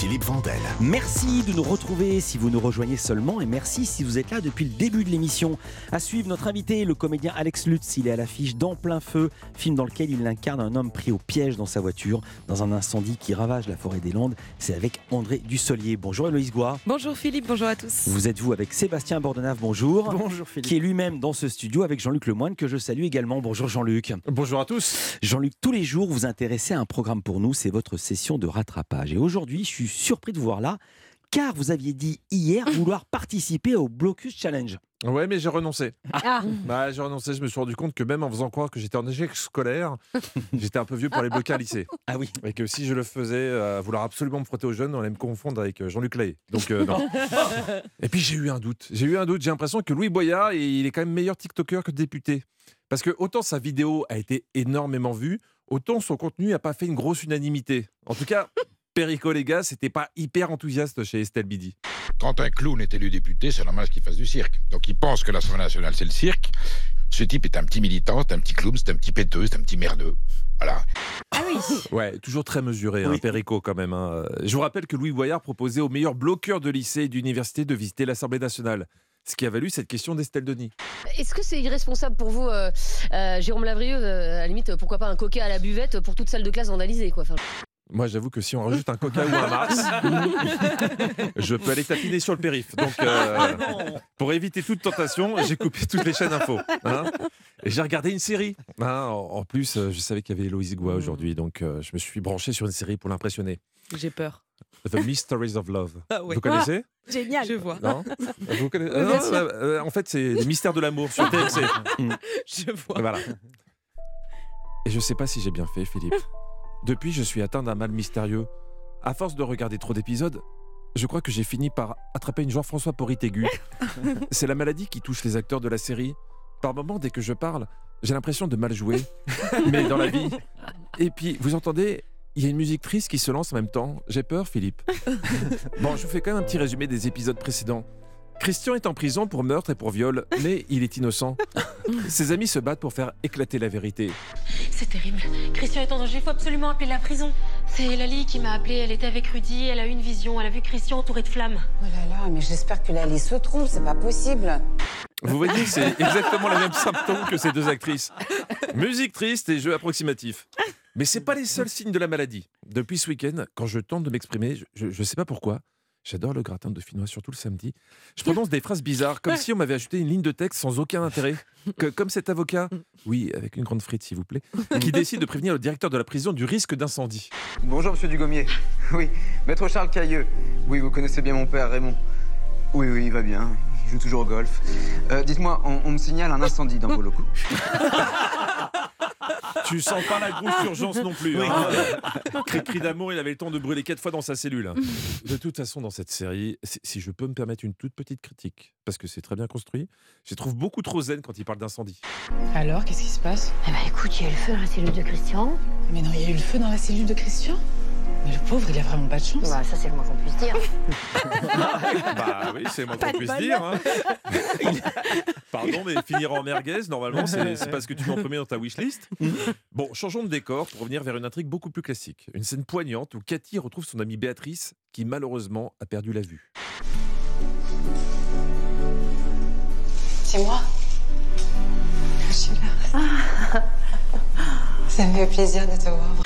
Philippe Vandel. Merci de nous retrouver si vous nous rejoignez seulement et merci si vous êtes là depuis le début de l'émission. À suivre notre invité, le comédien Alex Lutz. Il est à l'affiche dans plein feu, film dans lequel il incarne un homme pris au piège dans sa voiture dans un incendie qui ravage la forêt des Landes. C'est avec André Dussolier. Bonjour Héloïse Goua. Bonjour Philippe, bonjour à tous. Vous êtes vous avec Sébastien Bordenave, bonjour. Bonjour Philippe. Qui est lui-même dans ce studio avec Jean-Luc Lemoine que je salue également. Bonjour Jean-Luc. Bonjour à tous. Jean-Luc, tous les jours vous intéressez à un programme pour nous, c'est votre session de rattrapage. Et aujourd'hui, je suis surpris de vous voir là car vous aviez dit hier vouloir participer au Blocus Challenge. Ouais, mais j'ai renoncé. Ah, Bah, j'ai renoncé. Je me suis rendu compte que même en faisant croire que j'étais en échec scolaire, j'étais un peu vieux pour aller bloquer un lycée. Ah oui. Et que si je le faisais, euh, à vouloir absolument me frotter aux jeunes, on allait me confondre avec euh, Jean-Luc Lay. Donc euh, non. Et puis j'ai eu un doute. J'ai eu un doute. J'ai l'impression que Louis Boyard, il est quand même meilleur TikToker que député. Parce que autant sa vidéo a été énormément vue, autant son contenu n'a pas fait une grosse unanimité. En tout cas, Perico les gars, c'était pas hyper enthousiaste chez Estelle Bidi. Quand un clown est élu député, c'est normal qu'il fasse du cirque. Donc il pense que l'Assemblée nationale, c'est le cirque. Ce type est un petit militant, c'est un petit clown, c'est un petit péteux, c'est un petit merdeux. Voilà. ah oui. Ouais, toujours très mesuré, hein, Oui. Perico quand même. hein. Je vous rappelle que Louis Boyard proposait aux meilleurs bloqueurs de lycée et d'université de visiter l'Assemblée nationale. Ce qui a valu cette question d'Estelle Denis. Est-ce que c'est irresponsable pour vous, euh, euh, Jérôme Lavrieux, euh, à la limite, pourquoi pas un coca à la buvette pour toute salle de classe vandalisée quoi. Enfin, Moi, j'avoue que si on rajoute un coca ou un Mars, je peux aller tapiner sur le périph. Donc, euh, pour éviter toute tentation, j'ai coupé toutes les chaînes info. hein. et j'ai regardé une série. hein. En plus, euh, je savais qu'il y avait Héloïse Goua aujourd'hui, donc euh, je me suis branché sur une série pour l'impressionner. J'ai peur. The Mysteries of Love. Ah ouais. Vous connaissez? Génial. Je vois. Non? Vous connaissez Bien Non, sûr? euh, En fait, c'est les mystères de l'amour sur TMC. Je vois. Voilà. Et je sais pas si j'ai bien fait, Philippe. Depuis, je suis atteint d'un mal mystérieux. À force de regarder trop d'épisodes, je crois que j'ai fini par attraper une Jean-François Porrit aiguë. C'est la maladie qui touche les acteurs de la série. Par moments, dès que je parle, j'ai l'impression de mal jouer. Mais dans la vie. Et puis, vous entendez il y a une musique triste qui se lance en même temps. J'ai peur, Philippe. Bon, je vous fais quand même un petit résumé des épisodes précédents. Christian est en prison pour meurtre et pour viol, mais il est innocent. Ses amis se battent pour faire éclater la vérité. C'est terrible. Christian est en danger, il faut absolument appeler la prison. C'est Lali qui m'a appelée, elle était avec Rudy, elle a eu une vision, elle a vu Christian entouré de flammes. Oh là là, mais j'espère que Lali se trompe, c'est pas possible. Vous voyez, c'est exactement les mêmes symptômes que ces deux actrices. Musique triste et jeu approximatif. Mais c'est pas les seuls signes de la maladie. Depuis ce week-end, quand je tente de m'exprimer, je, je sais pas pourquoi. J'adore le gratin de finnois, surtout le samedi. Je prononce des phrases bizarres, comme si on m'avait ajouté une ligne de texte sans aucun intérêt. Que- comme cet avocat, oui, avec une grande frite s'il vous plaît, qui décide de prévenir le directeur de la prison du risque d'incendie. Bonjour, monsieur Dugommier. Oui, maître Charles Cailleux. Oui, vous connaissez bien mon père, Raymond. Oui, oui, il va bien. Il joue toujours au golf. Euh, Dites-moi, on, on me signale un incendie dans vos locaux. Tu sens pas la grosse urgence non plus. hein. Cri cri d'amour, il avait le temps de brûler quatre fois dans sa cellule. De toute façon, dans cette série, si, je peux me permettre une toute petite critique, parce que c'est très bien construit, je trouve beaucoup trop zen quand il parle d'incendie. Alors, qu'est-ce qui se passe? Eh ben écoute, il y a eu le feu dans la cellule de Christian. Mais non, il y a eu le feu dans la cellule de Christian? Mais le pauvre, il a vraiment pas de chance. bah, ça, c'est le moins qu'on puisse dire. Bah oui, c'est le moins qu'on puisse dire. hein. Pardon, mais finir en merguez, normalement, c'est c'est pas ce que tu mets en premier dans ta wishlist. Bon, changeons de décor pour revenir vers une intrigue beaucoup plus classique. Une scène poignante où Cathy retrouve son amie Béatrice, qui malheureusement a perdu la vue. C'est moi Je suis là. Ça me fait plaisir de te voir.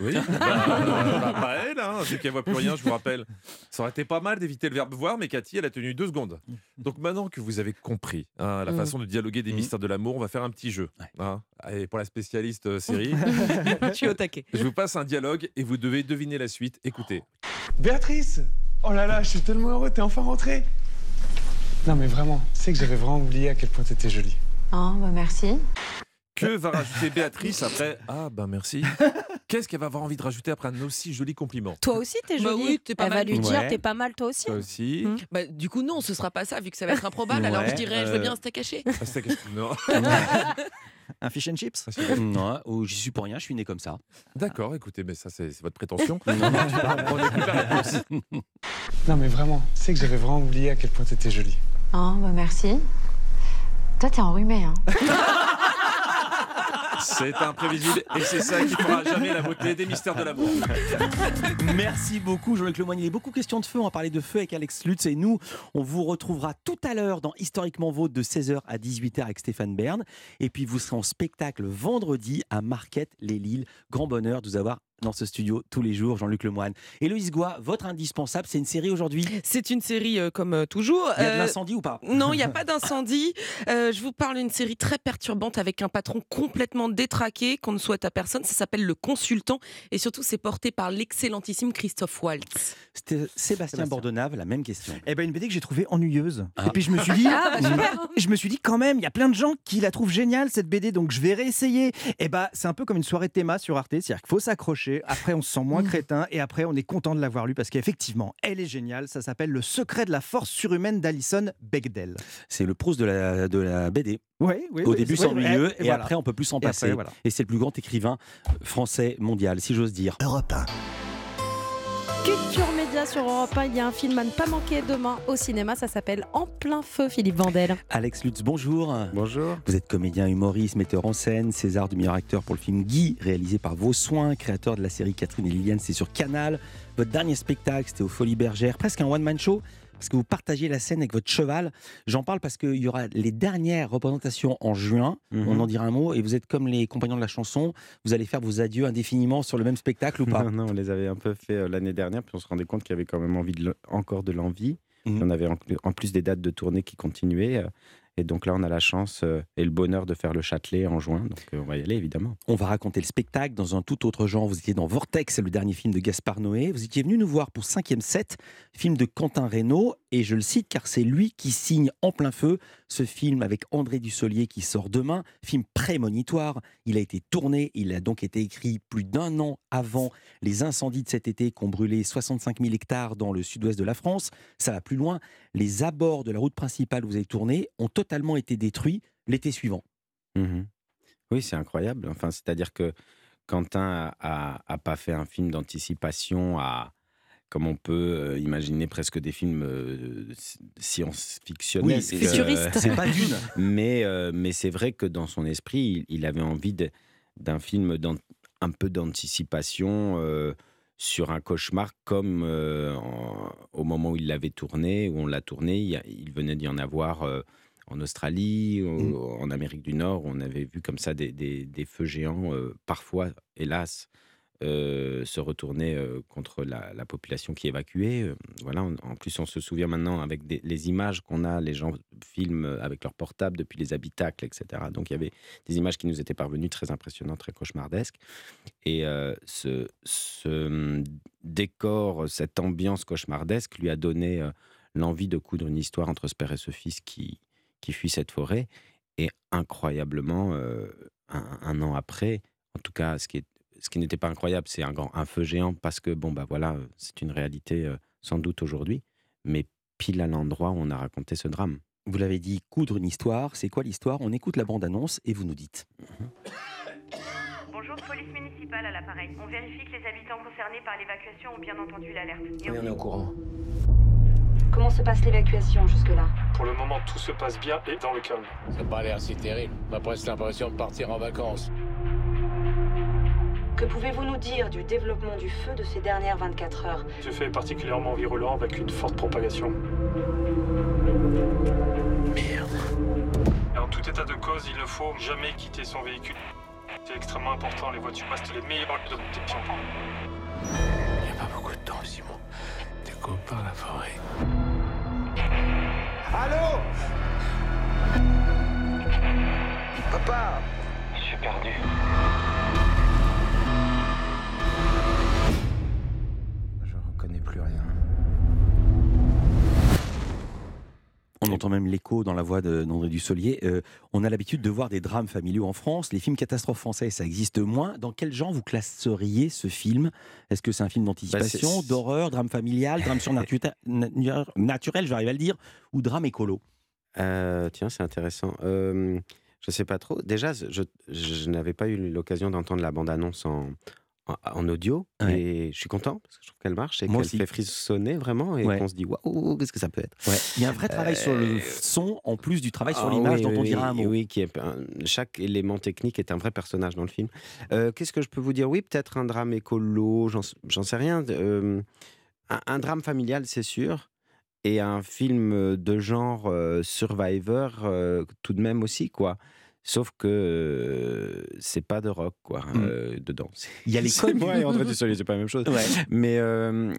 Oui, bah, bah, pas elle, hein, vu qu'elle voit plus rien, je vous rappelle. Ça aurait été pas mal d'éviter le verbe voir, mais Cathy, elle a tenu deux secondes. Donc maintenant que vous avez compris hein, la Mm. façon de dialoguer des Mm. mystères de l'amour, on va faire un petit jeu. Ouais. hein. Allez, pour la spécialiste euh, série, Je suis au taquet. je vous passe un dialogue et vous devez deviner la suite. Écoutez. Béatrice Oh là là, je suis tellement heureux, t'es enfin rentrée Non mais vraiment, tu sais que j'avais vraiment oublié à quel point t'étais jolie. Oh, bah merci. Que va rajouter Béatrice après? Ah ben merci. Qu'est-ce qu'elle va avoir envie de rajouter après un aussi joli compliment Toi aussi, t'es Bah jolie. oui, t'es pas Elle va lui dire, Ouais. t'es pas mal toi aussi. Toi aussi. Mm. Bah, du coup, non, ce sera pas ça, vu que ça va être improbable. alors je dirais, je euh, veux bien un steak haché. Ah, Non. Un fish and chips Ah, c'est- Non, ou j'y suis pour rien, je suis né comme ça. D'accord, écoutez, mais ça c'est c'est votre prétention. Non, non, On écoute la réponse. Non mais vraiment, tu sais que j'avais vraiment oublié à quel point t'étais jolie. Oh, bah merci. Toi, t'es enrhumé, hein. C'est imprévisible et c'est ça qui fera jamais la beauté des mystères de l'amour. Merci beaucoup Jean-Luc Lemoyne. Il est beaucoup question de feu. On va parler de feu avec Alex Lutz et nous, on vous retrouvera tout à l'heure dans Historiquement Vôtre de 16h à 18h avec Stéphane Bern. Et puis vous serez en spectacle vendredi à Marquette les Lilles. Grand bonheur de vous avoir dans ce studio tous les jours, Jean-Luc Lemoyne. Héloïse Goua, votre indispensable, c'est une série aujourd'hui C'est une série euh, comme euh, toujours. Il y a de Euh, l'incendie ou pas? Non, il n'y a pas d'incendie. Euh, je vous parle d'une série très perturbante avec un patron complètement détraqué qu'on ne souhaite à personne. Ça s'appelle Le Consultant et surtout c'est porté par l'excellentissime Christophe Waltz. C'était Sébastien Bordonave, la même question. Eh ben une BD que j'ai trouvée ennuyeuse. Ah. Et puis je me suis dit, Ah, bah, je me suis dit quand même, il y a plein de gens qui la trouvent géniale cette BD, donc je vais réessayer. Et bah c'est un peu comme une soirée de théma sur Arte, c'est-à-dire qu'il faut s'accrocher. Après on se sent moins crétin et après on est content de l'avoir lu parce qu'effectivement elle est géniale. Ça s'appelle Le secret de la force surhumaine d'Alison Bechdel. C'est le prose de la, de la BD. Oui, oui. Au oui, début, c'est ennuyeux et et, voilà. après, on peut plus s'en après, passer. voilà. Et c'est le plus grand écrivain français mondial, si j'ose dire. Europe 1. Culture Média sur Europe 1, il y a un film à ne pas manquer demain au cinéma, ça s'appelle En plein feu, Philippe Vandel. Alex Lutz, bonjour. Bonjour. Vous êtes comédien, humoriste, metteur en scène, César du meilleur acteur pour le film Guy, réalisé par Vos Soins, créateur de la série Catherine et Liliane, c'est sur Canal. Votre dernier spectacle, c'était au Folies Bergères, presque un one-man show, parce que vous partagez la scène avec votre cheval. J'en parle parce qu'il y aura les dernières représentations en juin, Mhm. on en dira un mot, et vous êtes comme les compagnons de la chanson, vous allez faire vos adieux indéfiniment sur le même spectacle ou pas? Non, non, on les avait un peu fait euh, l'année dernière, puis on se rendait compte qu'il y avait quand même envie de encore de l'envie. Mhm. On avait en, en plus des dates de tournée qui continuaient. Et donc là, on a la chance euh, et le bonheur de faire le Châtelet en juin. Donc euh, on va y aller, évidemment. On va raconter le spectacle dans un tout autre genre. Vous étiez dans Vortex, le dernier film de Gaspard Noé. Vous étiez venu nous voir pour 5e set, film de Quentin Reynaud. Et je le cite car c'est lui qui signe en plein feu ce film avec André Dussolier qui sort demain. Film prémonitoire. Il a été tourné, il a donc été écrit plus d'un an avant les incendies de cet été qui ont brûlé 65 000 hectares dans le sud-ouest de la France. Ça va plus loin. Les abords de la route principale où vous avez tourné ont totalement été détruits l'été suivant. Mhm. Oui, c'est incroyable. Enfin, c'est-à-dire que Quentin a, a- a pas fait un film d'anticipation à comme on peut euh, imaginer presque des films euh, science-fictionnels. Oui, c'est futuriste. C'est pas Dune. Mais, euh, mais c'est vrai que dans son esprit, il, il avait envie d'un film un peu d'anticipation euh, sur un cauchemar, comme euh, en- au moment où il l'avait tourné, où on l'a tourné, il, venait d'y en avoir euh, en Australie, au- en Amérique du Nord, on avait vu comme ça des, des- des feux géants, euh, parfois, hélas, euh, se retourner euh, contre la, la population qui évacuait. Euh, Voilà, on- en plus, on se souvient maintenant avec des- les images qu'on a, les gens filment avec leur portable depuis les habitacles, etc. Donc il y avait des images qui nous étaient parvenues très impressionnantes, très cauchemardesques. Et ce, ce, hum, décor, cette ambiance cauchemardesque lui a donné l'envie de coudre une histoire entre ce père et ce fils qui, qui fuit cette forêt. Et incroyablement, euh, un, un an après, en tout cas, ce qui est ce qui n'était pas incroyable, c'est un, grand, un feu géant parce que, bon, bah voilà, euh, c'est une réalité euh, sans doute aujourd'hui, mais pile à l'endroit où on a raconté ce drame. Vous l'avez dit, coudre une histoire. C'est quoi l'histoire? On écoute la bande-annonce et vous nous dites. Bonjour, police municipale à l'appareil. On vérifie que les habitants concernés par l'évacuation ont bien entendu l'alerte. Oui, on est au courant. Comment se passe l'évacuation jusque-là Pour le moment, tout se passe bien et dans le calme. Ça n'a pas l'air si terrible. On a presque l'impression de partir en vacances. Que pouvez-vous nous dire du développement du feu de ces dernières 24 heures Ce fait est particulièrement virulent avec une forte propagation. Merde. Et en tout état de cause, il ne faut jamais quitter son véhicule. C'est extrêmement important, les voitures restent les meilleurs lieux de protection. Il n'y a pas beaucoup de temps, Simon. Copain la forêt. Allô? Papa Je suis perdu. Je reconnais plus rien. On entend même l'écho dans la voix de- d'André Dussolier. Euh, on a l'habitude de voir des drames familiaux en France. Les films catastrophes français, ça existe moins. Dans quel genre vous classeriez ce film? Est-ce que c'est un film d'anticipation, Bah, d'horreur, drame familial, drame surnaturel, na- naturel, j'arrive à le dire, ou drame écolo? Euh, tiens, c'est intéressant. Euh, je sais pas trop. Déjà, je, je n'avais pas eu l'occasion d'entendre la bande-annonce en, en, audio et je suis content parce que je trouve qu'elle marche et qu'elle fait frissonner vraiment et Ouais. qu'on se dit waouh, qu'est-ce que ça peut être? Ouais. Il y a un vrai travail sur le Euh, son en plus du travail sur ah l'image oui, dont oui, on dira un mot. Oui, qui est un- chaque élément technique est un vrai personnage dans le film. Euh, Qu'est-ce que je peux vous dire? Oui, peut-être un drame écolo, j'en sais rien. Euh, un, un drame familial, c'est sûr. Et un film de genre Survivor, tout de même aussi, quoi. Sauf que c'est pas de rock, quoi, Mm. euh, dedans. Il y a les codes. moi et André Dussolier, c'est pas la même chose. Ouais. Mais,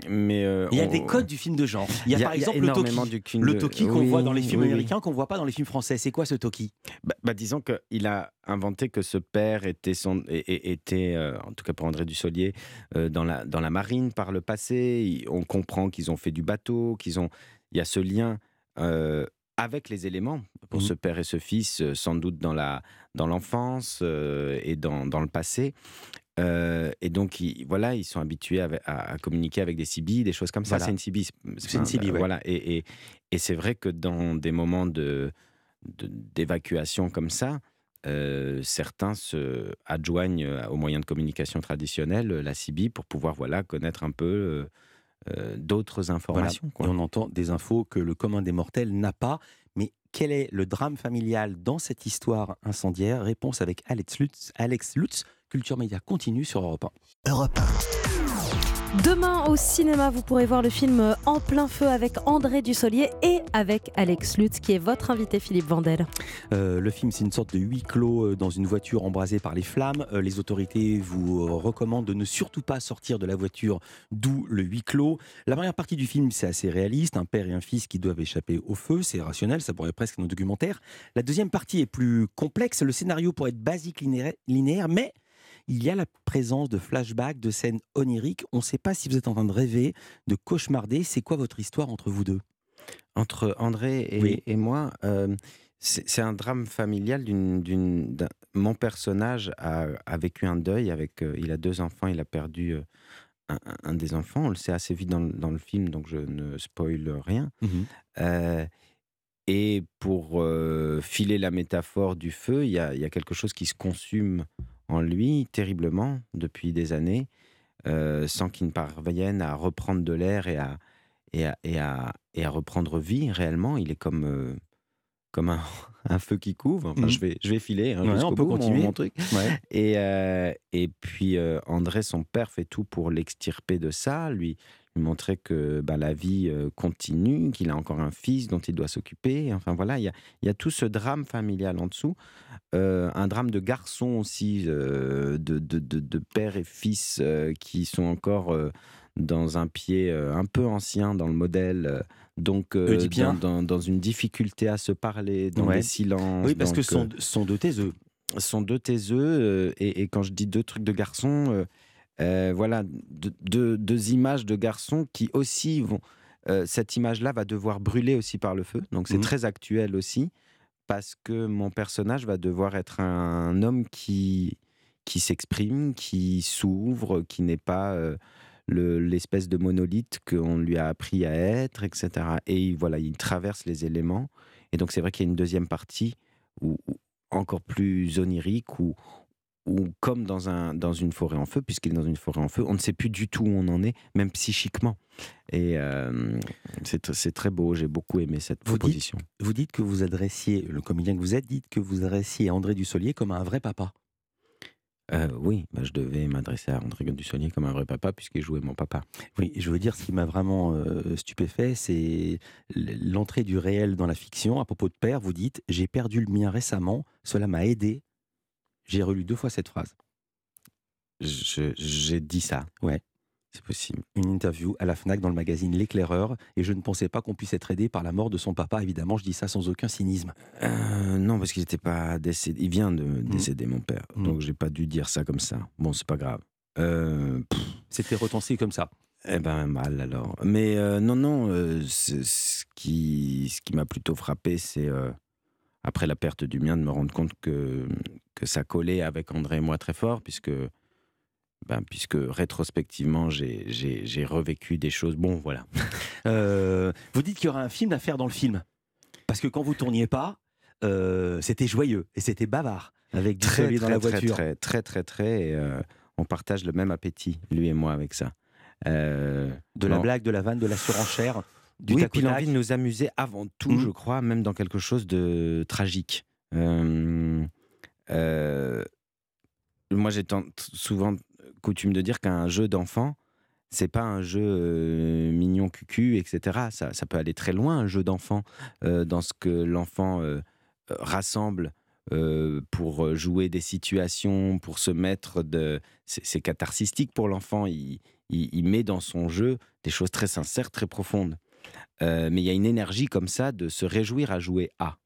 mais Il y a on- des codes du film de genre. Il y a, Il y a- par a exemple le Toki. Le de- Toki qu'on Oui, voit dans les films oui, oui. américains, qu'on voit pas dans les films français. C'est quoi ce Toki? Bah, bah, disons qu'il a inventé que ce père était, son, euh, en tout cas pour André Dussolier, euh, dans, la, dans la marine par le passé. On comprend qu'ils ont fait du bateau, qu'ils ont. Il y a ce lien euh, avec les éléments pour Mhm. ce père et ce fils, euh, sans doute dans la dans l'enfance euh, et dans, dans le passé. Euh, et donc, ils, voilà, ils sont habitués à, à- à communiquer avec des CB, des choses comme ça. Voilà. C'est une CB. C'est une CB, ouais. Voilà. Et, et, et c'est vrai que dans des moments de d'évacuation comme ça, euh, certains se adjoignent aux moyens de communication traditionnels, la CB, pour pouvoir voilà, connaître un peu euh, d'autres Voilà. informations. quoi. Et on entend des infos que le commun des mortels n'a pas. Mais quel est le drame familial dans cette histoire incendiaire? Réponse avec Alex Lutz. Alex Lutz, Culture Média continue sur Europe 1. Europe Demain au cinéma, vous pourrez voir le film En plein feu avec André Dussolier et avec Alex Lutz, qui est votre invité, Philippe Vandel. Euh, le film, c'est une sorte de huis clos euh, dans une voiture embrasée par les flammes. Euh, les autorités vous recommandent de ne surtout pas sortir de la voiture, d'où le huis clos. La première partie du film, c'est assez réaliste. Un père et un fils qui doivent échapper au feu, c'est rationnel, ça pourrait presque être un documentaire. La deuxième partie est plus complexe. Le scénario pourrait être basique, linéaire mais il y a la présence de flashbacks, de scènes oniriques. On ne sait pas si vous êtes en train de rêver, de cauchemarder. C'est quoi votre histoire entre vous deux? Entre André et, Oui. et moi, euh, c'est un drame familial. mon personnage a, a vécu un deuil. Avec, euh, il a deux enfants, il a perdu euh, un, des enfants. On le sait assez vite dans, le- dans le film, donc je ne spoil rien. Euh, et pour euh, filer la métaphore du feu, il y y a quelque chose qui se consume en lui terriblement depuis des années, euh, sans qu'il ne parvienne à reprendre de l'air et à, et, à, et, à, et à reprendre vie réellement. Il est comme, euh, comme un, un feu qui couvre. Enfin, Mhm. je, vais, je vais filer hein, Ouais, on peut bout, continuer. mon truc. Ouais. Et, euh, et puis André, son père, fait tout pour l'extirper de ça, lui, lui montrer que bah, la vie euh, continue, qu'il a encore un fils dont il doit s'occuper. Enfin voilà, il y y a tout ce drame familial en dessous. Euh, un drame de garçon aussi, euh, de, de, de- de père et fils euh, qui sont encore dans un pied un peu ancien dans le modèle. donc, euh, dans, dans, dans une difficulté à se parler, dans Ouais. des silences. Oui, parce que donc, sont, sont deux taiseux. sont deux taiseux. euh, et, et quand je dis deux trucs de garçons, euh, euh, voilà, deux, images de garçons qui aussi vont. euh, cette image-là va devoir brûler aussi par le feu. Donc c'est Mhm. très actuel aussi, parce que mon personnage va devoir être un homme qui, qui s'exprime, qui s'ouvre, qui n'est pas. euh, le- l'espèce de monolithe qu'on lui a appris à être, etc. Et voilà, il traverse les éléments. Et donc c'est vrai qu'il y a une deuxième partie où, où- encore plus onirique, ou ou comme dans, un, dans une forêt en feu, puisqu'il est dans une forêt en feu, on ne sait plus du tout où on en est, même psychiquement. Et euh, c'est tr- c'est très beau, j'ai beaucoup aimé cette Vous dites, proposition. vous dites que vous adressiez, le comédien que vous êtes, dites que vous adressiez André Dussolier comme un vrai papa. Euh, oui, bah, je devais m'adresser à André Dussolier comme un vrai papa, puisqu'il jouait mon papa. Oui, je veux dire, ce qui m'a vraiment euh, stupéfait, c'est l'entrée du réel dans la fiction. À propos de père, vous dites J'ai perdu le mien récemment, cela m'a aidé. J'ai relu deux fois cette phrase. J'ai dit ça. Ouais. C'est possible. Une interview à la Fnac dans le magazine L'éclaireur, et je ne pensais pas qu'on puisse être aidé par la mort de son papa. Évidemment, je dis ça sans aucun cynisme. Euh, non, parce qu'il n'était pas décédé. Il vient de Mm. décéder, mon père. Donc j'ai pas dû dire ça comme ça. Bon, c'est pas grave. Euh, C'était retensé comme ça. Eh ben mal alors. Mais euh, non, non, ce qui, ce qui m'a plutôt frappé, c'est après la perte du mien, de me rendre compte que, que ça collait avec André et moi très fort, puisque, ben, puisque rétrospectivement, j'ai- revécu des choses. Bon, voilà. Euh, vous dites qu'il y aura un film à faire dans le film. Parce que quand vous tourniez pas, euh, c'était joyeux et c'était bavard avec Très, Dussolier dans très, la très, voiture. Très, très, très, très. et, euh, on partage le même appétit, lui et moi, avec ça. Euh, De la blague, de la vanne, de la surenchère, du oui, tac l'envie de nous amuser avant tout, Mhm. je crois, même dans quelque chose de tragique. Euh, euh, moi, j'ai souvent coutume de dire qu'un jeu d'enfant, c'est pas un jeu euh, mignon cucu, etc. Ça, ça peut aller très loin, un jeu d'enfant, euh, dans ce que l'enfant rassemble euh, pour jouer des situations, pour se mettre de... C'est c'est catharsistique pour l'enfant. Il, il- il met dans son jeu des choses très sincères, très profondes. Euh, mais il y a une énergie comme ça de se réjouir à jouer à.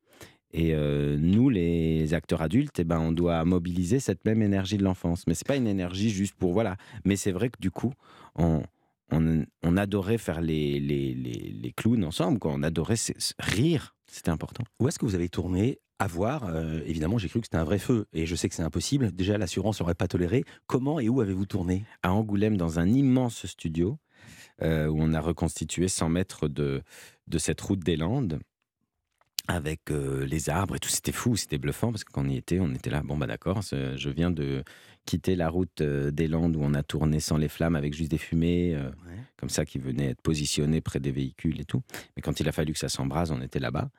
Et euh, nous, les acteurs adultes, eh ben, on doit mobiliser cette même énergie de l'enfance. Mais c'est pas une énergie juste pour voilà. Mais c'est vrai que du coup, on, on, on adorait faire les, les, les, les clowns ensemble. Quoi. On adorait rire. C'était important. Où est-ce que vous avez tourné à voir euh, Évidemment, j'ai cru que c'était un vrai feu, et je sais que c'est impossible. Déjà, l'assurance n'aurait pas toléré. Comment et où avez-vous tourné? À Angoulême, dans un immense studio euh, où on a reconstitué 100 mètres de, de cette route des Landes avec euh, les arbres et tout. C'était fou, c'était bluffant parce que quand on y était, on était là. Bon, bah d'accord, je viens de quitter la route euh, des Landes où on a tourné sans les flammes avec juste des fumées, euh, comme ça, qui venaient être positionnées près des véhicules et tout. Mais quand il a fallu que ça s'embrase, on était là-bas.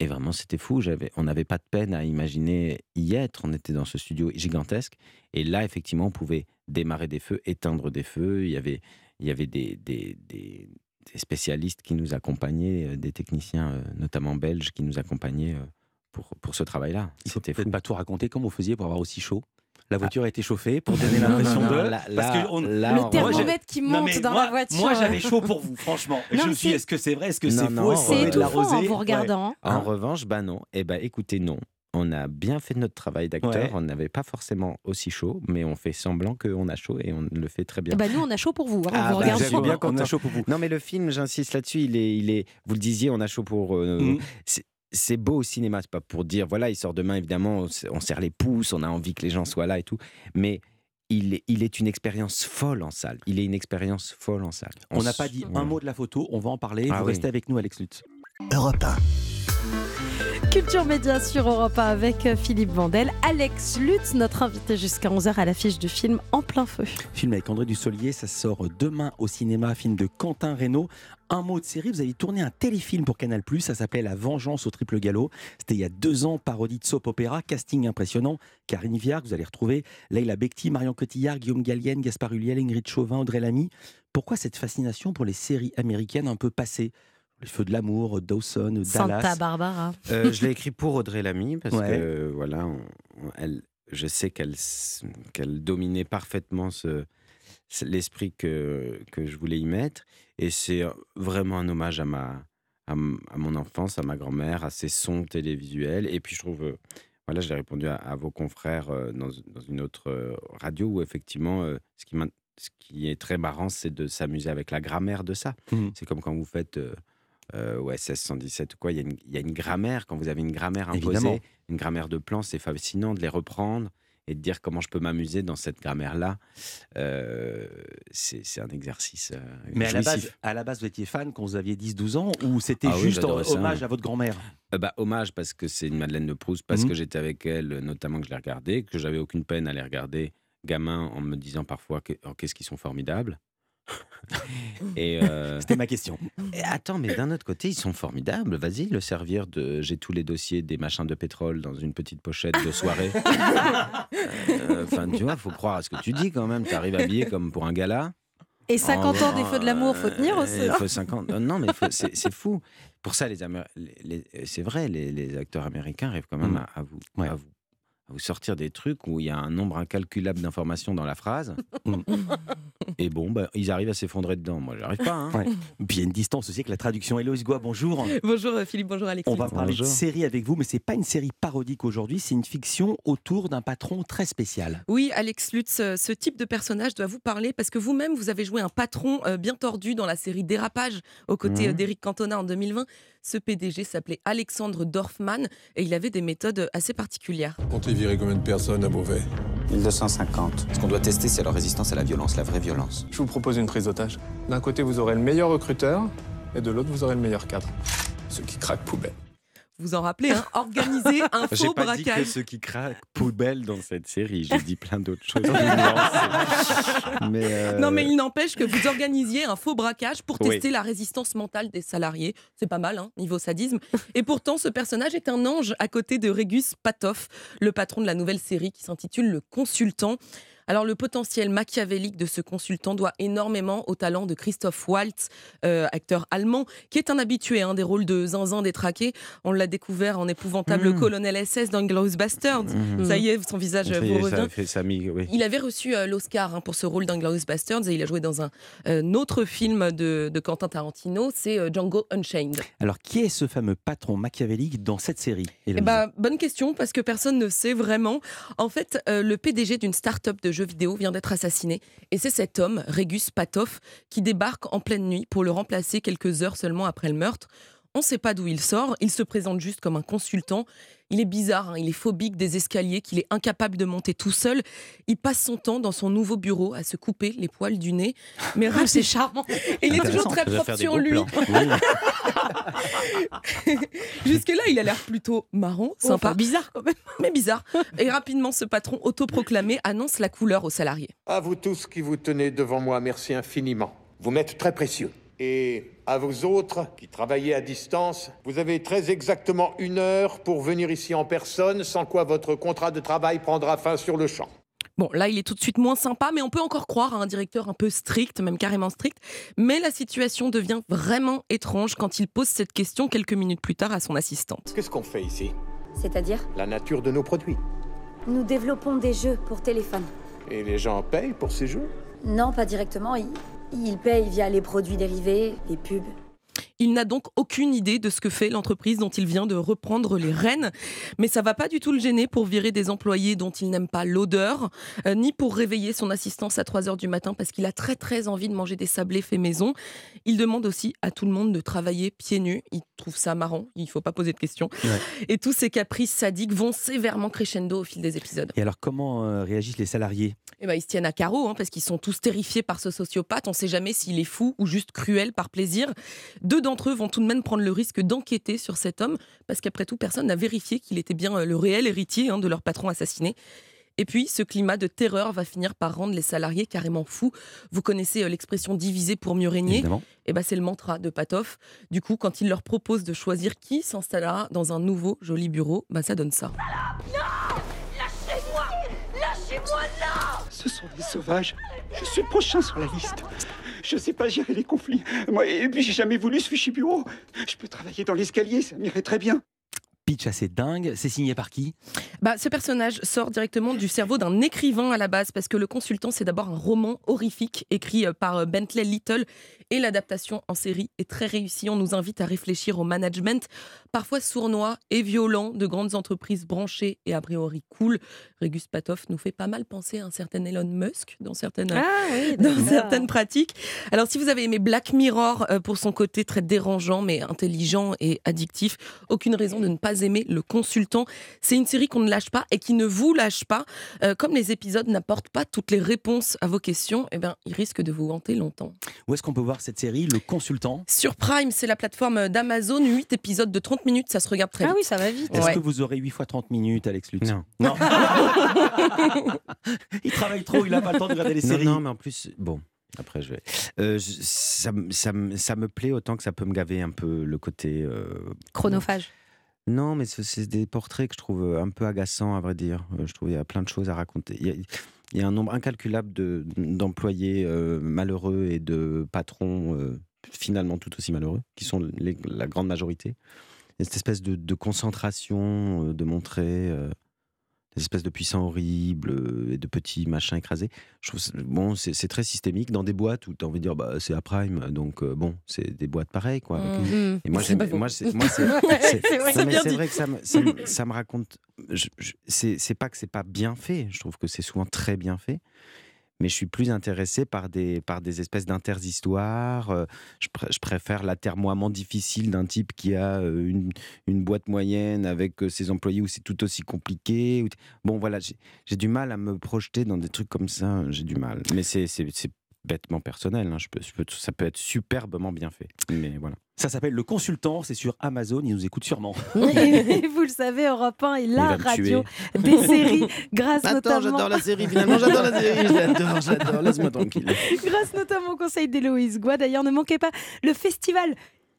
Et vraiment, c'était fou. J'avais, on n'avait pas de peine à imaginer y être. On était dans ce studio gigantesque. Et là, effectivement, on pouvait démarrer des feux, éteindre des feux. Il y avait, il y avait des, des, des- des spécialistes qui nous accompagnaient, euh, des techniciens, euh, notamment belges, qui nous accompagnaient euh, pour, pour ce travail-là. C'était peut-être pas tout raconter. Comment vous faisiez pour avoir aussi chaud La voiture a été chauffée pour Ah. donner l'impression de. là- parce que on- là, Le en thermomètre revanche- qui monte dans moi, la voiture. Moi, j'avais chaud pour vous, franchement. Et Non, je me suis est-ce que c'est vrai Est-ce que c'est faux en C'est met de la étouffant en rosée vous Ouais. regardant. En Hein revanche, bah non. Eh ben, écoutez, non. On a bien fait notre travail d'acteur. Ouais. On n'avait pas forcément aussi chaud, mais on fait semblant qu'on a chaud et on le fait très bien. Bah, nous, on a chaud pour vous. hein, on Ah, vous bah, bien On a chaud pour vous. Non, mais le film, j'insiste là-dessus, il est, il est. Vous le disiez, on a chaud pour. euh, Mhm. c'est- beau au cinéma, c'est pas pour dire, voilà, il sort demain, évidemment, on, serre les pouces, on a envie que les gens soient là et tout. Mais il est, il est une expérience folle en salle. Il est une expérience folle en salle. On n'a pas dit un mot de la photo. On va en parler. Ah vous oui. restez avec nous, Alex Lutz. Europe 1. Culture Média sur Europe 1 avec euh, Philippe Vandel. Alex Lutz, notre invité jusqu'à 11h à l'affiche du film En plein feu. Film avec André Dussolier, ça sort demain au cinéma, film de Quentin Reynaud. Un mot de série, vous avez tourné un téléfilm pour Canal+, ça s'appelle La Vengeance au triple galop. C'était il y a deux ans, parodie de soap opéra, casting impressionnant. Karine Viard, vous allez retrouver Leila Bekti, Marion Cotillard, Guillaume Gallienne, Gaspard Ulliel, Ingrid Chauvin, Audrey Lamy. Pourquoi cette fascination pour les séries américaines un peu passées? Les Feux de l'amour, Dawson, Santa Dallas. Barbara. Euh, je l'ai écrit pour Audrey Lamy parce Ouais. que euh, voilà, on- on- elle, je sais qu'elle qu'elle dominait parfaitement ce, ce- l'esprit que, que je voulais y mettre et c'est vraiment un hommage à ma à, mon enfance, à ma grand-mère, à ses sons télévisuels et puis je trouve euh, voilà, j'ai répondu à, à vos confrères euh, dans, dans une autre euh, radio où effectivement euh, ce qui ce qui est très marrant, c'est de s'amuser avec la grammaire de ça. Mhm. C'est comme quand vous faites euh, OSS 117 ou quoi, il y, a une- il y a une grammaire, quand vous avez une grammaire imposée, Évidemment. une grammaire de plan, c'est fascinant de les reprendre et de dire comment je peux m'amuser dans cette grammaire-là. Euh, c'est un exercice euh, Mais à la, base, à la base, vous étiez fan quand vous aviez 10-12 ans ou c'était Ah oui, juste en hommage à votre grand-mère? Euh, bah, hommage parce que c'est une Madeleine de Proust, parce Mhm. que j'étais avec elle, notamment que je l'ai regardée, que j'avais aucune peine à les regarder gamin en me disant parfois oh, qu'est-ce qu'ils sont formidables. Et euh, C'était ma question. et attends, mais d'un autre côté, ils sont formidables. Vas-y, le servir de. J'ai tous les dossiers des machins de pétrole dans une petite pochette de soirée. Euh, Enfin, tu vois, faut croire à ce que tu dis quand même. Tu arrives habillé comme pour un gala. Et 50 ans des feux de l'amour, faut tenir aussi. Il faut 50. euh, Non, mais faut- c'est fou. Pour ça, les, Améri- les- les- c'est vrai, les, les acteurs américains arrivent quand même Mm. à, à vous, à, vous, vous sortir des trucs où il y a un nombre incalculable d'informations dans la phrase. Mm. Et bon, bah, ils arrivent à s'effondrer dedans. Moi, j'arrive pas. hein. Ouais. Puis il y a une distance aussi avec la traduction. Héloïse Goua, bonjour. Bonjour euh, Philippe, bonjour Alex. On va parler Bonjour. de série avec vous, mais c'est pas une série parodique aujourd'hui, c'est une fiction autour d'un patron très spécial. Oui, Alex Lutz, euh, ce type de personnage doit vous parler parce que vous-même, vous avez joué un patron euh, bien tordu dans la série Dérapage aux côtés euh, d'Éric Cantona en 2020. Ce PDG s'appelait Alexandre Dorfman et il avait des méthodes assez particulières. Virer combien de personnes à Beauvais 1250. Ce qu'on doit tester, c'est leur résistance à la violence, la vraie violence. Je vous propose une prise d'otage. D'un côté, vous aurez le meilleur recruteur, et de l'autre, vous aurez le meilleur cadre. Ceux qui craquent poubelle. Vous en rappelez, hein, organiser un J'ai faux pas dit que braquage. ceux qui craquent poubelle dans cette série. J'ai dit plein d'autres choses. mais euh, Non, mais il n'empêche que vous organisiez un faux braquage pour Oui. tester la résistance mentale des salariés. C'est pas mal, hein, niveau sadisme. Et pourtant, ce personnage est un ange à côté de Régus Patoff, le patron de la nouvelle série qui s'intitule Le Consultant. Alors, le potentiel machiavélique de ce consultant doit énormément au talent de Christoph Waltz, euh, acteur allemand, qui est un habitué hein, des rôles de zinzin détraqué. On l'a découvert en épouvantable Mhm. colonel SS dans Bastards. Mhm. Ça y est, son visage ça vous est, revient. fait sa oui. Il avait reçu euh, l'Oscar hein, pour ce rôle d'Inglorious Bastards et il a joué dans un, euh, autre film de, de Quentin Tarantino, c'est euh, Django Unchained. Alors, qui est ce fameux patron machiavélique dans cette série Eh ben, bonne question parce que personne ne sait vraiment. En fait, le PDG d'une start-up de vidéo vient d'être assassiné et c'est cet homme, Régus Patoff, qui débarque en pleine nuit pour le remplacer quelques heures seulement après le meurtre. On ne sait pas d'où il sort, il se présente juste comme un consultant. Il est bizarre, hein, il est phobique des escaliers, qu'il est incapable de monter tout seul. Il passe son temps dans son nouveau bureau à se couper les poils du nez. Mais Ah, c'est charmant. Et il est toujours très propre sur lui. Jusque-là, il a l'air plutôt marrant, Oh, sympa. enfin, bizarre quand même. Mais bizarre. Et rapidement, ce patron autoproclamé annonce la couleur aux salariés. À vous tous qui vous tenez devant moi, merci infiniment. Vous m'êtes très précieux. Et à vous autres qui travaillez à distance, vous avez très exactement une heure pour venir ici en personne, sans quoi votre contrat de travail prendra fin sur le champ. Bon, là, il est tout de suite moins sympa, mais on peut encore croire à un directeur un peu strict, même carrément strict. Mais la situation devient vraiment étrange quand il pose cette question quelques minutes plus tard à son assistante. Qu'est-ce qu'on fait ici? C'est-à-dire? La nature de nos produits. Nous développons des jeux pour téléphone. Et les gens payent pour ces jeux? Non, pas directement. Ils, ils payent via les produits dérivés, les pubs. Il n'a donc aucune idée de ce que fait l'entreprise dont il vient de reprendre les rênes. Mais ça va pas du tout le gêner pour virer des employés dont il n'aime pas l'odeur, euh, ni pour réveiller son assistance à 3 heures du matin parce qu'il a très très envie de manger des sablés faits maison. Il demande aussi à tout le monde de travailler pieds nus. Il trouve ça marrant, il faut pas poser de questions. Et tous ces caprices sadiques vont sévèrement crescendo au fil des épisodes. Et alors, comment euh, réagissent les salariés? Eh ben, ils se tiennent à carreau hein, parce qu'ils sont tous terrifiés par ce sociopathe. On ne sait jamais s'il est fou ou juste cruel par plaisir. Deux d'entre eux vont tout de même prendre le risque d'enquêter sur cet homme parce qu'après tout, personne n'a vérifié qu'il était bien euh, le réel héritier hein, de leur patron assassiné. Et puis, ce climat de terreur va finir par rendre les salariés carrément fous. Vous connaissez euh, l'expression diviser pour mieux régner Évidemment. Et ben, c'est le mantra de Patoff. Du coup, quand il leur propose de choisir qui s'installera dans un nouveau joli bureau, bah, ça donne ça. Lâchez-moi Lâchez-moi là Ce sont des sauvages. Je suis le prochain sur la liste. Je sais pas gérer les conflits. Moi, et puis j'ai jamais voulu ce fichu bureau. Je peux travailler dans l'escalier, ça m'irait très bien. Pitch assez dingue. C'est signé par qui? Bah, ce personnage sort directement du cerveau d'un écrivain à la base, parce que le consultant, c'est d'abord un roman horrifique écrit euh, par euh, Bentley Little, et l'adaptation en série est très réussie. On nous invite à réfléchir au management, parfois sournois et violent, de grandes entreprises branchées et a priori cool. Régus Patoff nous fait pas mal penser à un certain Elon Musk dans certaines, Ah oui, dans certaines pratiques. Alors, si vous avez aimé Black Mirror euh, pour son côté très dérangeant, mais intelligent et addictif, aucune raison de ne pas aimer Le Consultant. C'est une série qu'on ne lâche pas et qui ne vous lâche pas. Euh, comme les épisodes n'apportent pas toutes les réponses à vos questions, eh ben, ils risquent de vous hanter longtemps. Où est-ce qu'on peut voir cette série Le Consultant? Sur Prime, c'est la plateforme d'Amazon, 8 épisodes de 30 minutes, ça se regarde très Ah vite. oui, ça va vite. Est-ce Ouais. que vous aurez 8 fois 30 minutes, Alex Lutz? Non. Non. il travaille trop, il n'a pas le temps de regarder les non, séries. non, mais en plus, bon. Après, je vais. Euh, je- ça, me- ça, me- ça me plaît autant que ça peut me gaver un peu le côté. euh, Chronophage. Non, mais c'est- des portraits que je trouve un peu agaçants, à vrai dire. Euh, Je trouve qu'il y a plein de choses à raconter. Il y a, un nombre incalculable de- d'employés euh, malheureux et de patrons euh, finalement tout aussi malheureux, qui sont la grande majorité. A cette espèce de, de concentration, euh, de montrer euh, des espèces de puissants horribles euh, et de petits machins écrasés. Je trouve ça- bon, c'est très systémique dans des boîtes où tu as envie de dire bah, c'est à Prime, donc euh, bon, c'est des boîtes pareilles. Quoi, avec- Mhm. Et moi, C'est faux. moi, c'est- vrai, que ça me, ça me- ça me raconte. c'est pas que c'est pas bien fait. Je trouve que c'est souvent très bien fait. Mais je suis plus intéressé par des, par des espèces d'interhistoires. Euh, Je, je préfère l'atermoiement difficile d'un type qui a euh, une, une boîte moyenne avec euh, ses employés où c'est tout aussi compliqué. Bon, voilà, j'ai du mal à me projeter dans des trucs comme ça. J'ai du mal. Mais c'est bêtement personnel. hein, je peux, je peux- ça peut être superbement bien fait. Mais voilà. Ça s'appelle Le Consultant, c'est sur Amazon, il nous écoute sûrement. Et vous le savez, Europe 1 est la radio des séries, grâce Attends, notamment. j'adore la série, finalement, j'adore la série, je l'adore, j'adore, laisse-moi tranquille. Grâce notamment au conseil d'Héloïse Goua. D'ailleurs, ne manquez pas le festival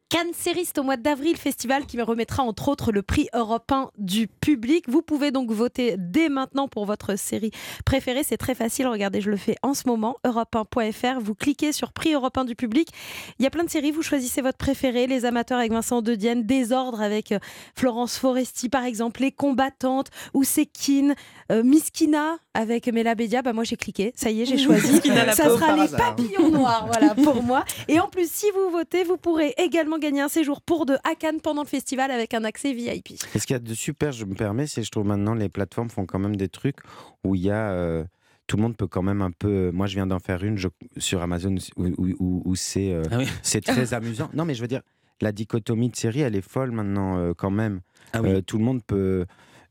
Cannes au mois d'avril, festival qui remettra entre autres le prix européen du public. Vous pouvez donc voter dès maintenant pour votre série préférée. C'est très facile. Regardez, je le fais en ce moment. Europe1.fr. Vous cliquez sur prix européen du public. Il y a plein de séries. Vous choisissez votre préféré. Les amateurs avec Vincent De Dienne, Désordre avec euh, Florence Foresti par exemple, Les combattantes, Ousekine, euh, Miskina avec Mela Bédia. Bah, moi j'ai cliqué. Ça y est, j'ai choisi. Ça sera les papillons noirs voilà, pour moi. Et en plus, si vous votez, vous pourrez également gagner un séjour pour deux à Cannes pendant le festival avec un accès VIP. Et ce qu'il y a de super, je me permets, c'est je trouve maintenant les plateformes font quand même des trucs où il y a. euh, tout le monde peut quand même un peu. Moi, je viens d'en faire une je- sur Amazon où, où- où- où c'est euh, Ah c'est très amusant. Non, mais je veux dire, la dichotomie de série, elle est folle maintenant euh, quand même. Ah Euh, tout le monde peut.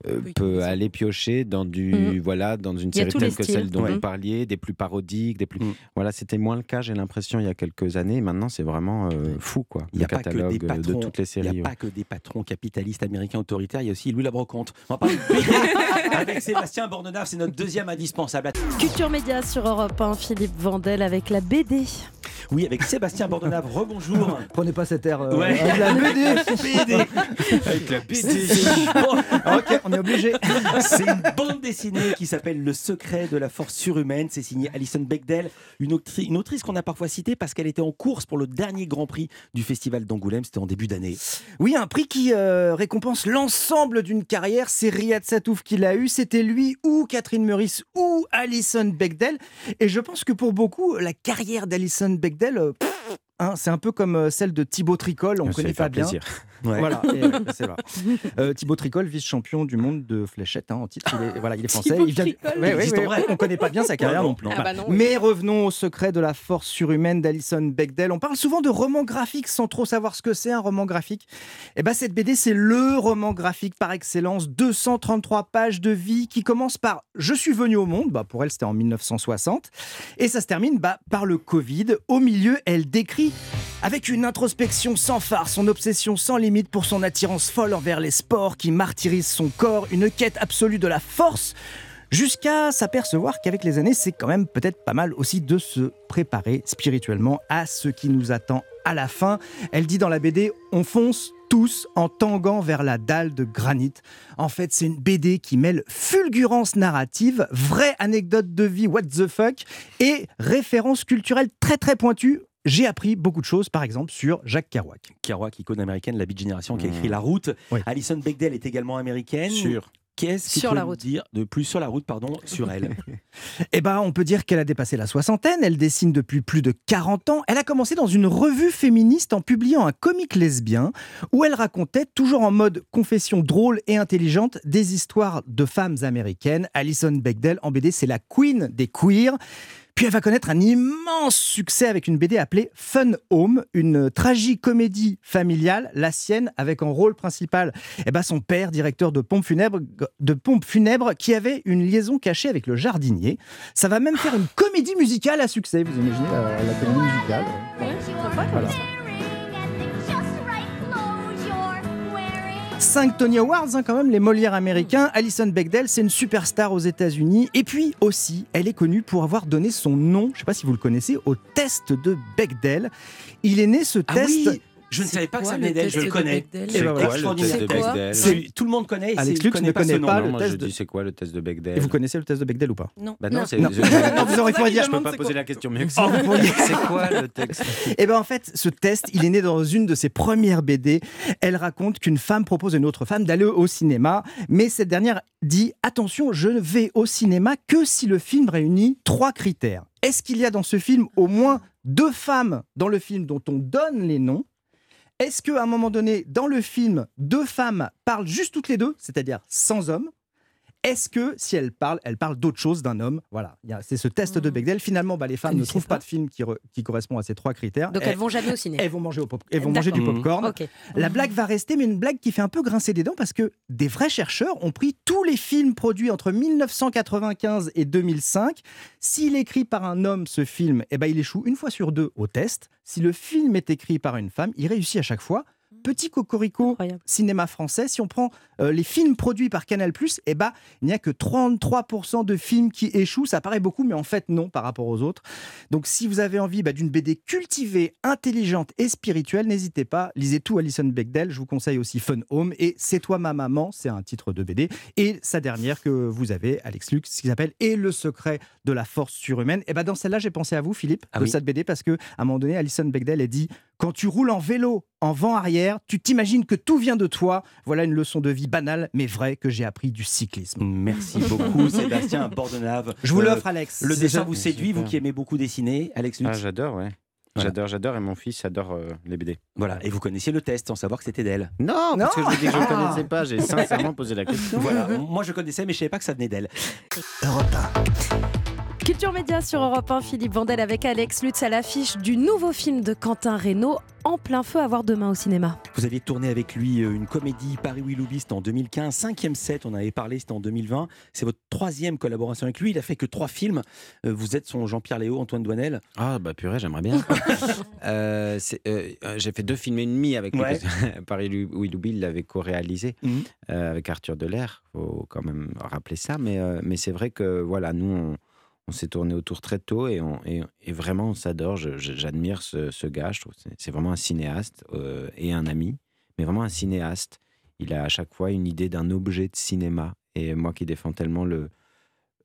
Euh, peut aller piocher dans du Mhm. voilà dans une série telle que celle dont Ouais. vous parliez des plus parodiques des plus voilà c'était moins le cas j'ai l'impression il y a quelques années maintenant c'est vraiment euh, fou quoi Il n'y le a pas que des patrons, de toutes les il séries y a ouais. pas que des patrons capitalistes américains autoritaires, il y a aussi Louis Labrocante. On va parler de BD avec Sébastien Bordenave, c'est notre deuxième indispensable. Culture Média sur Europe 1, Philippe Vandel avec la BD. Oui, avec Sébastien Bordenave, rebonjour. Prenez pas cet air. euh, Ouais. avec la BD. BD. Avec la BD. ok, on est obligé. C'est une bande dessinée qui s'appelle Le secret de la force surhumaine. C'est signé Alison Bechdel, une, autri- une autrice qu'on a parfois citée parce qu'elle était en course pour le dernier Grand Prix du Festival d'Angoulême. C'était en début d'année. Oui, un prix qui euh, récompense l'ensemble d'une carrière. C'est Riyad Satouf qui l'a eu. C'était lui ou Catherine Meurice ou Alison Bechdel. Et je pense que pour beaucoup, la carrière d'Alison Bechdel, euh, pff, hein, c'est un peu comme euh, celle de Thibaut Tricol. On ne connaît pas bien. plaisir. Ouais. Voilà, c'est vrai. Euh, Thibaut Tricol, vice-champion du monde de fléchettes hein, en titre. Il est, voilà, il est français. Thibaut il vient... Tricol. Ouais, Il ouais, existe en ouais, vrai. on connaît pas bien sa carrière Non, non plus. Ah bah non, Mais revenons au secret de la force surhumaine d'Alison Bechdel. On parle souvent de roman graphique sans trop savoir ce que c'est un roman graphique. Et ben cette BD, c'est le roman graphique par excellence. 233 pages de vie qui commence par Je suis venu au monde. Bah, pour elle, c'était en 1960. Et ça se termine bah, par le Covid. Au milieu, elle décrit avec une introspection sans phare, son obsession sans limite pour son attirance folle envers les sports qui martyrisent son corps, une quête absolue de la force, jusqu'à s'apercevoir qu'avec les années, c'est quand même peut-être pas mal aussi de se préparer spirituellement à ce qui nous attend à la fin. Elle dit dans la BD, on fonce tous en tanguant vers la dalle de granit. En fait, c'est une BD qui mêle fulgurance narrative, vraie anecdote de vie, what the fuck, et références culturelles très très pointues. J'ai appris beaucoup de choses, par exemple, sur Jacques Kerouac. Kerouac, icône américaine, la Beat Génération, qui a Mmh. écrit La Route. Oui. Alison Bechdel est également américaine. Sûr. Qu'est-ce qu'il Sur peut la route. dire de plus sur la route, pardon, sur elle Eh ben, on peut dire qu'elle a dépassé la soixantaine, elle dessine depuis plus de 40 ans. Elle a commencé dans une revue féministe en publiant un comique lesbien où elle racontait, toujours en mode confession drôle et intelligente, des histoires de femmes américaines. Alison Bechdel, en BD, c'est la queen des queers. Puis elle va connaître un immense succès avec une BD appelée Fun Home, une tragicomédie familiale, la sienne, avec en rôle principal eh ben, son père, directeur de pompe funèbre, de pompe funèbre, qui avait une liaison cachée avec le jardinier. Ça va même faire une comédie musicale à succès, vous imaginez la, la comédie musicale Voilà. 5 Tony Awards, hein, quand même, les Molières américains. Alison Bechdel, c'est une superstar aux États-Unis. Et puis aussi, elle est connue pour avoir donné son nom, je ne sais pas si vous le connaissez, au test de Bechdel. Il est né ce Ah test. oui Je ne savais pas que quoi, ça venait d'elle, je le connais. C'est extraordinaire. C'est quoi le test de Bechdel C'est- Tout le monde connaît, Alex connaît ne connaît pas le moi test je de- dis c'est quoi le test de Bechdel Et vous connaissez le test de Bechdel ou pas Non. Bah non, Non. c'est Non. je- Non, vous aurez pas dire. je peux pas poser la question mieux que ça. C'est quoi le texte Eh ben en fait, ce test, il est né dans une de ses premières BD. Elle raconte qu'une femme propose à une autre femme d'aller au cinéma, mais cette dernière dit attention, je ne vais au cinéma que si le film réunit trois critères. Est-ce qu'il y a dans ce film au moins deux femmes dans le film dont on donne les noms? Est-ce qu'à un moment donné, dans le film, deux femmes parlent juste toutes les deux, c'est-à-dire sans hommes Est-ce que si elle parle, elle parle d'autre chose d'un homme? Voilà, c'est ce test de Bechdel. Finalement, bah, les femmes ne trouvent pas. pas. de film qui, re- qui correspond à ces trois critères. Donc elles vont jamais au ciné. Elles vont manger, au pop- elles vont manger du popcorn. La blague va rester, mais une blague qui fait un peu grincer des dents parce que des vrais chercheurs ont pris tous les films produits entre 1995 et 2005. S'il est écrit par un homme, ce film, eh ben, il échoue une fois sur deux au test. Si le film est écrit par une femme, il réussit à chaque fois. Petit cocorico cinéma français, si on prend euh, les films produits par Canal+, eh ben, il n'y a que 33% de films qui échouent. Ça paraît beaucoup, mais en fait non par rapport aux autres. Donc si vous avez envie bah, d'une BD cultivée, intelligente et spirituelle, n'hésitez pas, lisez tout Alison Bechdel. Je vous conseille aussi Fun Home et C'est toi ma maman, c'est un titre de BD. Et sa dernière que vous avez, Alex Lux, qui s'appelle Et le secret de la force surhumaine. Et ben dans celle-là, j'ai pensé à vous, Philippe, Ah de oui. cette BD, parce que à un moment donné, Alison Bechdel a dit Quand tu roules en vélo en vent arrière, tu t'imagines que tout vient de toi. Voilà une leçon de vie banale, mais vraie, que j'ai appris du cyclisme. Merci beaucoup, Sébastien Bordenave. Je vous Euh, l'offre, Alex. Le dessin vous séduit, vous qui aimez beaucoup dessiner, Alex Lutz Ah, j'adore, ouais. Voilà. J'adore, j'adore. Et mon fils adore euh, les BD. Voilà, et vous connaissiez le test sans savoir que c'était d'elle. Non, parce que je vous dis que je ne Ah. connaissais pas. J'ai sincèrement posé la question. Voilà, moi je connaissais, mais je savais pas que ça venait d'elle. Culture Média sur Europe 1, Philippe Vandel avec Alex Lutz à l'affiche du nouveau film de Quentin Reynaud, En plein feu à voir demain au cinéma. Vous aviez tourné avec lui euh, une comédie Paris Willoughby, c'était en 2015. Cinquième set, on avait parlé, c'était en 2020. C'est votre troisième collaboration avec lui. Il a fait que trois films. Euh, Vous êtes son Jean-Pierre Léo, Antoine Douanel. Ah, bah purée, j'aimerais bien. Euh, J'ai fait deux films et demi avec lui. Ouais. Paris Willoughby il l'avait co-réalisé Mhm. euh, avec Arthur Delair. faut quand même rappeler ça. Mais, euh, mais c'est vrai que voilà, nous, on, on s'est tourné autour très tôt et, on, et, et vraiment, on s'adore. J'admire ce, ce gars. Je trouve que c'est- vraiment un cinéaste euh, et un ami, mais vraiment un cinéaste. Il a à chaque fois une idée d'un objet de cinéma. Et moi qui défends tellement le,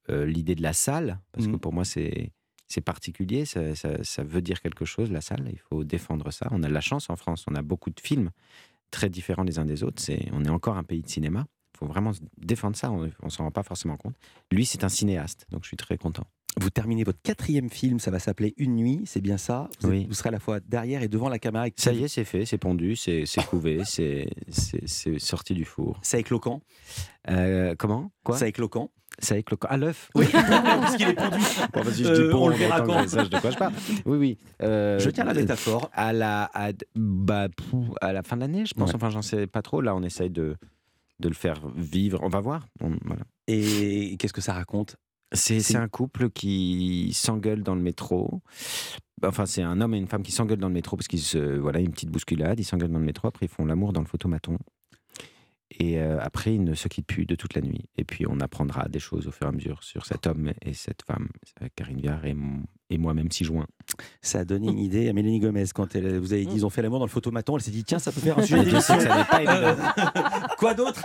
euh, l'idée de la salle, parce que pour moi, c'est. C'est particulier, ça, ça- ça veut dire quelque chose, la salle, il faut défendre ça. On a de la chance en France, on a beaucoup de films très différents les uns des autres. C'est, on est encore un pays de cinéma. Faut vraiment défendre ça, on ne s'en rend pas forcément compte. Lui, c'est un cinéaste, donc je suis très content. Vous terminez votre quatrième film, ça va s'appeler Une nuit, c'est bien ça? Vous, êtes- Oui. vous serez à la fois derrière et devant la caméra. avec- Ça y est, c'est fait, c'est pondu, c'est, c'est couvé, c'est, c'est, c'est sorti du four. Ça éclot quand Euh, Comment? Quoi? Quand Ça éclot quand À l'œuf? Oui, parce qu'il est pondu. Bon, vas-y, je Euh, dis bon, on le verra quand sache de quoi je parle. Oui, oui. euh, Je tiens la métaphore. À la, à, bah, à la fin de l'année, je pense. Ouais. Enfin, j'en sais pas trop. Là, on essaye de, de le faire vivre. On va voir. On- voilà. Et qu'est-ce que ça raconte? C'est c'est un couple qui s'engueule dans le métro. Enfin, c'est un homme et une femme qui s'engueulent dans le métro parce qu'ils se. Voilà, une petite bousculade. Ils s'engueulent dans le métro. Après, ils font l'amour dans le photomaton. Et euh, après, ils ne se quittent plus de toute la nuit. Et puis, on apprendra des choses au fur et à mesure sur cet homme et cette femme, euh, Karine Viard et, moi-même 6 juin. Ça a donné une idée à Mélanie Gomez quand elle, vous avez dit ils ont fait l'amour dans le photomaton. Elle s'est dit tiens, ça peut faire un sujet d'émission. Quoi d'autre?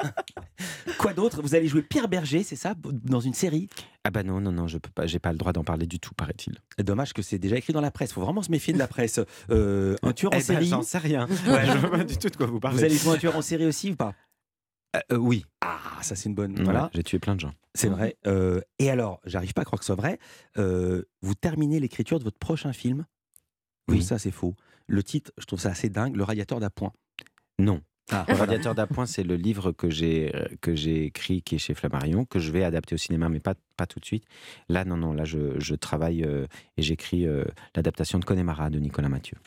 Quoi d'autre? Vous allez jouer Pierre Berger, c'est ça, dans une série? Ah bah non, non, non, je peux pas, j'ai pas le droit d'en parler du tout, paraît-il. Dommage que c'est déjà écrit dans la presse. Faut vraiment se méfier de la presse. Euh, un tueur en Eh ben, série. j'en sais rien. Ouais. je vois pas du tout de quoi vous parlez. Vous allez jouer un tueur en série aussi ou pas? Euh, oui. Ah, ça c'est une bonne. Ouais, Voilà. J'ai tué plein de gens. C'est vrai. Euh, et alors, j'arrive pas à croire que ce soit vrai. euh, vous terminez l'écriture de votre prochain film. Oui. Ça, c'est faux. Le titre, je trouve ça assez dingue. Le radiateur d'appoint. Non. Ah, Le voilà. Radiateur d'appoint, c'est le livre que j'ai que j'ai écrit, qui est chez Flammarion, que je vais adapter au cinéma, mais pas, pas tout de suite. Là, non, non, là, je, je travaille euh, et j'écris euh, l'adaptation de Connemara de Nicolas Mathieu.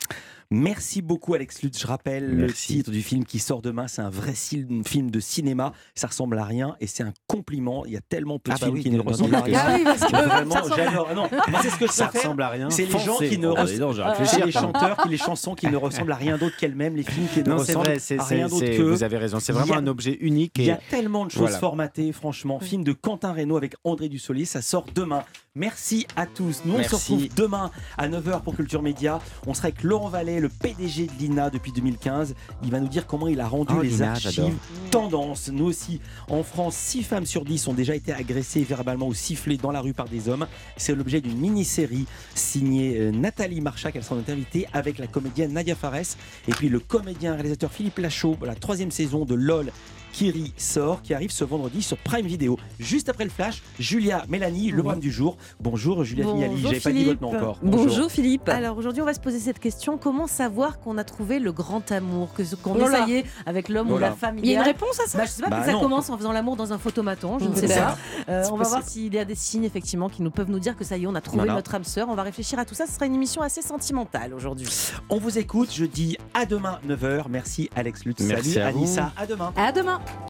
Merci beaucoup Alex Lutz. Je rappelle Merci. le titre du film qui sort demain. C'est un vrai film de cinéma. Ça ressemble à rien et c'est un compliment. Il y a tellement peu de Ah bah films oui, qui ne ressemblent à le rien. Ah oui, parce que Vraiment, ça ressemble- j'adore. Ah non, moi, c'est ce que Ça ressemble à rien. C'est les gens qui ne Oh, bah, res- dis donc, j'ai réfléchi c'est les à chanteurs, qui les chansons qui ne ressemblent à rien d'autre qu'elles-mêmes, les films qui ne Non, c'est ressemblent vrai, c'est- à rien d'autre que. vous avez raison, c'est vraiment a- un objet unique Il y a tellement de choses Voilà. formatées, franchement. Film de Quentin Reynaud avec André Dussolier, ça sort demain. Merci à tous. Nous, on se Merci. retrouve demain à 9h pour Culture Média. On sera avec Laurent Vallée, le PDG de l'INA depuis 2015. Il va nous dire comment il a rendu Oh, les l'INA, archives tendance. Nous aussi, en France, 6 femmes sur 10 ont déjà été agressées verbalement ou sifflées dans la rue par des hommes. C'est l'objet d'une mini-série signée euh, Nathalie Marchak. Elle sera notre invitée avec la comédienne Nadia Fares et puis le comédien réalisateur Philippe Lachaud. La troisième saison de LOL Kiri sort, qui arrive ce vendredi sur Prime Video. Juste après le flash, Julia, Mélanie, le brun du jour. Bonjour Julia Bonjour, j'avais pas dit votre nom Philippe. encore. Philippe. Alors aujourd'hui, on va se poser cette question comment savoir qu'on a trouvé le grand amour Que ce- qu'on Oh est, là. ça y est, avec l'homme ou Oh la femme Il y a une réponse à ça bah, Je sais pas, Bah peut-être ça non. commence en faisant l'amour dans un photomaton, je ne sais C'est pas. ça. Euh, on va voir s'il y a des signes effectivement qui nous peuvent nous dire que ça y est, on a trouvé Voilà. notre âme sœur. On va réfléchir à tout ça. Ce sera une émission assez sentimentale aujourd'hui. On vous écoute, je dis à demain 9h. Merci Alex Lutz. Merci Salut à vous. Anissa, à demain. À demain. up.